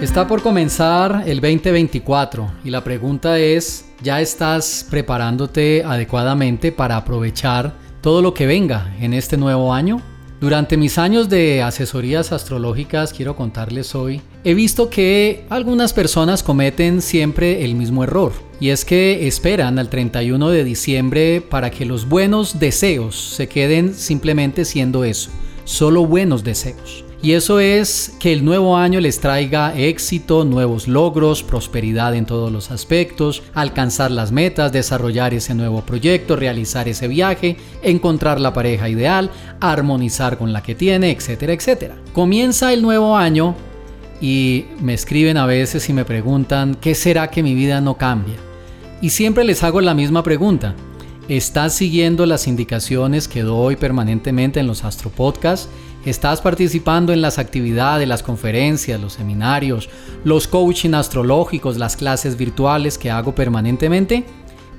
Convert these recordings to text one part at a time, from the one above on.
Está por comenzar el 2024 y la pregunta es, ¿ya estás preparándote adecuadamente para aprovechar todo lo que venga en este nuevo año? Durante mis años de asesorías astrológicas, quiero contarles hoy, he visto que algunas personas cometen siempre el mismo error, y es que esperan al 31 de diciembre para que los buenos deseos se queden simplemente siendo eso, solo buenos deseos. Y eso es que el nuevo año les traiga éxito, nuevos logros, prosperidad en todos los aspectos, alcanzar las metas, desarrollar ese nuevo proyecto, realizar ese viaje, encontrar la pareja ideal, armonizar con la que tiene, etcétera, etcétera. Comienza el nuevo año y me escriben a veces y me preguntan, ¿qué será que mi vida no cambia? Y siempre les hago la misma pregunta. ¿Estás siguiendo las indicaciones que doy permanentemente en los Astropodcasts? ¿Estás participando en las actividades, las conferencias, los seminarios, los coaching astrológicos, las clases virtuales que hago permanentemente?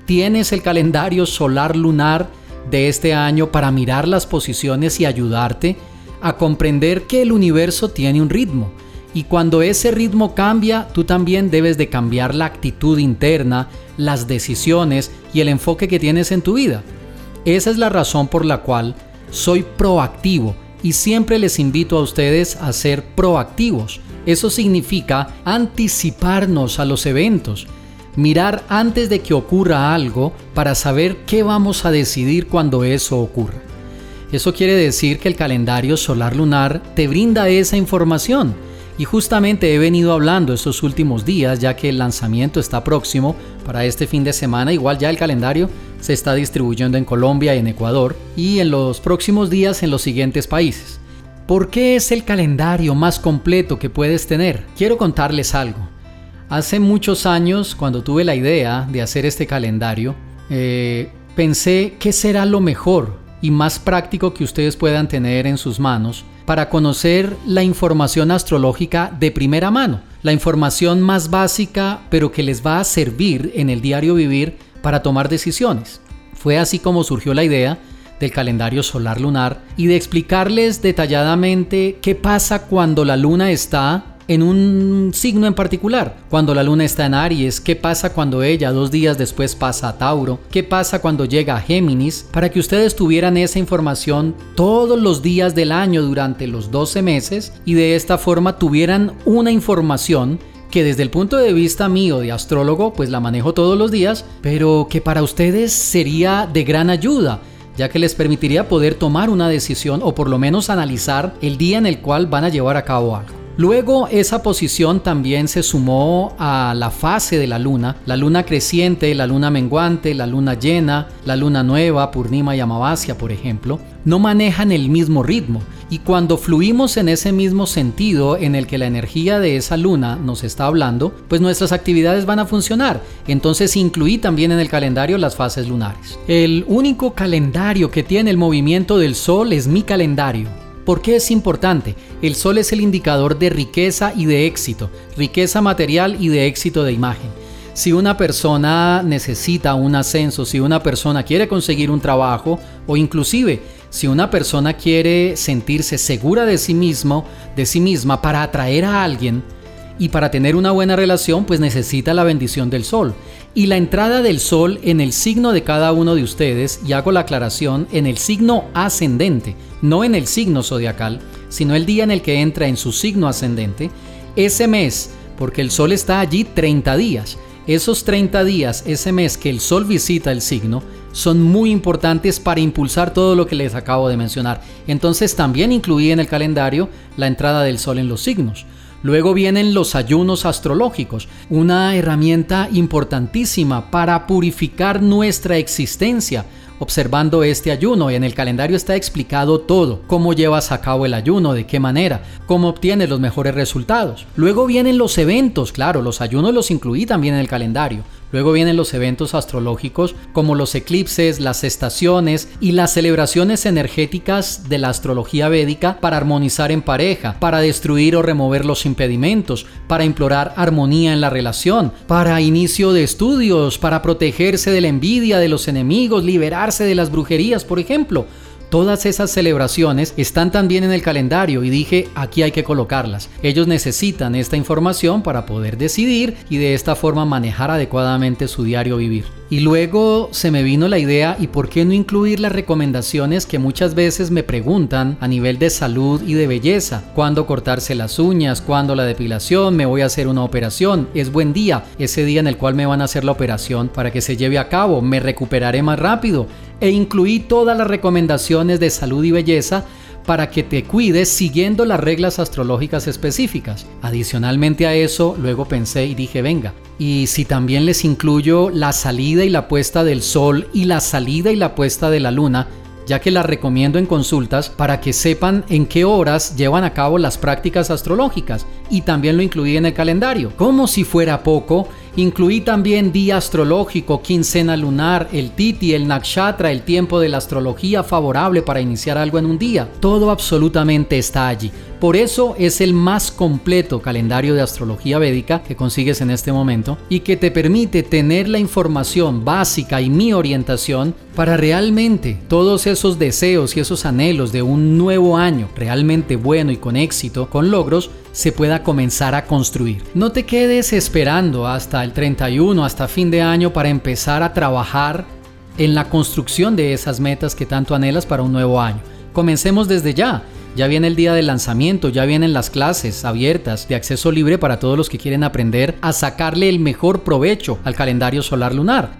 ¿Tienes el calendario solar lunar de este año para mirar las posiciones y ayudarte a comprender que el universo tiene un ritmo? Y cuando ese ritmo cambia, tú también debes de cambiar la actitud interna, las decisiones y el enfoque que tienes en tu vida. Esa es la razón por la cual soy proactivo y siempre les invito a ustedes a ser proactivos. Eso significa anticiparnos a los eventos, mirar antes de que ocurra algo para saber qué vamos a decidir cuando eso ocurra. Eso quiere decir que el calendario solar lunar te brinda esa información y justamente he venido hablando estos últimos días, ya que el lanzamiento está próximo para este fin de semana. Igual ya el calendario se está distribuyendo en Colombia y en Ecuador y en los próximos días en los siguientes países. ¿Por qué es el calendario más completo que puedes tener? Quiero contarles algo. Hace muchos años, cuando tuve la idea de hacer este calendario, eh, pensé qué será lo mejor y más práctico que ustedes puedan tener en sus manos para conocer la información astrológica de primera mano, la información más básica pero que les va a servir en el diario vivir para tomar decisiones. Fue así como surgió la idea del calendario solar lunar y de explicarles detalladamente qué pasa cuando la luna está en un signo en particular. Cuando la luna está en Aries, qué pasa cuando ella dos días después pasa a Tauro, qué pasa cuando llega a Géminis, para que ustedes tuvieran esa información todos los días del año durante los 12 meses y de esta forma tuvieran una información que desde el punto de vista mío de astrólogo, pues la manejo todos los días, pero que para ustedes sería de gran ayuda, ya que les permitiría poder tomar una decisión o por lo menos analizar el día en el cual van a llevar a cabo algo. Luego esa posición también se sumó a la fase de la luna, la luna creciente, la luna menguante, la luna llena, la luna nueva, Purnima y Amavasya, por ejemplo, no manejan el mismo ritmo. Y cuando fluimos en ese mismo sentido en el que la energía de esa luna nos está hablando, pues nuestras actividades van a funcionar. Entonces incluí también en el calendario las fases lunares. El único calendario que tiene el movimiento del Sol es mi calendario. ¿Por qué es importante? El sol es el indicador de riqueza y de éxito, riqueza material y de éxito de imagen. Si una persona necesita un ascenso, si una persona quiere conseguir un trabajo o inclusive si una persona quiere sentirse segura de sí mismo, de sí misma para atraer a alguien y para tener una buena relación, pues necesita la bendición del sol y la entrada del Sol en el signo de cada uno de ustedes, y hago la aclaración, en el signo ascendente, no en el signo zodiacal, sino el día en el que entra en su signo ascendente, ese mes, porque el Sol está allí 30 días, esos 30 días, ese mes que el Sol visita el signo, son muy importantes para impulsar todo lo que les acabo de mencionar. Entonces también incluí en el calendario la entrada del Sol en los signos. Luego vienen los ayunos astrológicos, una herramienta importantísima para purificar nuestra existencia. Observando este ayuno, en el calendario está explicado todo, cómo llevas a cabo el ayuno, de qué manera, cómo obtienes los mejores resultados. Luego vienen los eventos, claro, los ayunos los incluí también en el calendario. Luego vienen los eventos astrológicos como los eclipses, las estaciones y las celebraciones energéticas de la astrología védica para armonizar en pareja, para destruir o remover los impedimentos, para implorar armonía en la relación, para inicio de estudios, para protegerse de la envidia de los enemigos, de las brujerías, por ejemplo. todas esas celebraciones están también en el calendario y dije, aquí hay que colocarlas. Ellos necesitan esta información para poder decidir y de esta forma manejar adecuadamente su diario vivir. Y luego se me vino la idea, ¿y por qué no incluir las recomendaciones que muchas veces me preguntan a nivel de salud y de belleza? ¿Cuándo cortarse las uñas? ¿Cuándo la depilación? ¿Me voy a hacer una operación? ¿Es buen día? Ese día en el cual me van a hacer la operación para que se lleve a cabo. ¿Me recuperaré más rápido? E incluí todas las recomendaciones de salud y belleza para que te cuides siguiendo las reglas astrológicas específicas. Adicionalmente a eso, luego pensé y dije, venga, y si también les incluyo la salida y la puesta del sol y la salida y la puesta de la luna, ya que las recomiendo en consultas para que sepan en qué horas llevan a cabo las prácticas astrológicas y también lo incluí en el calendario. Como si fuera poco, Incluí también día astrológico, quincena lunar, el titi, el nakshatra, el tiempo de la astrología favorable para iniciar algo en un día. Todo absolutamente está allí. Por eso es el más completo calendario de astrología védica que consigues en este momento y que te permite tener la información básica y mi orientación para realmente todos esos deseos y esos anhelos de un nuevo año realmente bueno y con éxito, con logros, se pueda comenzar a construir. No te quedes esperando hasta el 31, hasta fin de año para empezar a trabajar en la construcción de esas metas que tanto anhelas para un nuevo año. Comencemos desde ya. Ya viene el día del lanzamiento, ya vienen las clases abiertas de acceso libre para todos los que quieren aprender a sacarle el mejor provecho al calendario solar lunar.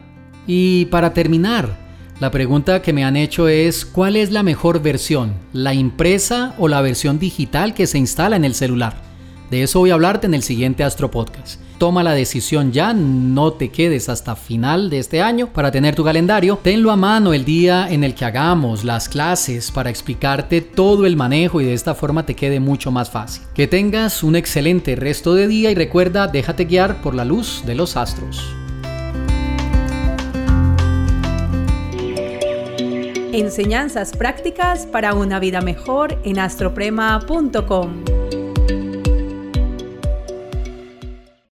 Y para terminar, la pregunta que me han hecho es ¿cuál es la mejor versión? ¿La impresa o la versión digital que se instala en el celular? De eso voy a hablarte en el siguiente Astro Podcast. Toma la decisión ya, no te quedes hasta final de este año para tener tu calendario. Tenlo a mano el día en el que hagamos las clases para explicarte todo el manejo y de esta forma te quede mucho más fácil. Que tengas un excelente resto de día y recuerda, déjate guiar por la luz de los astros. Enseñanzas prácticas para una vida mejor en astroprema.com.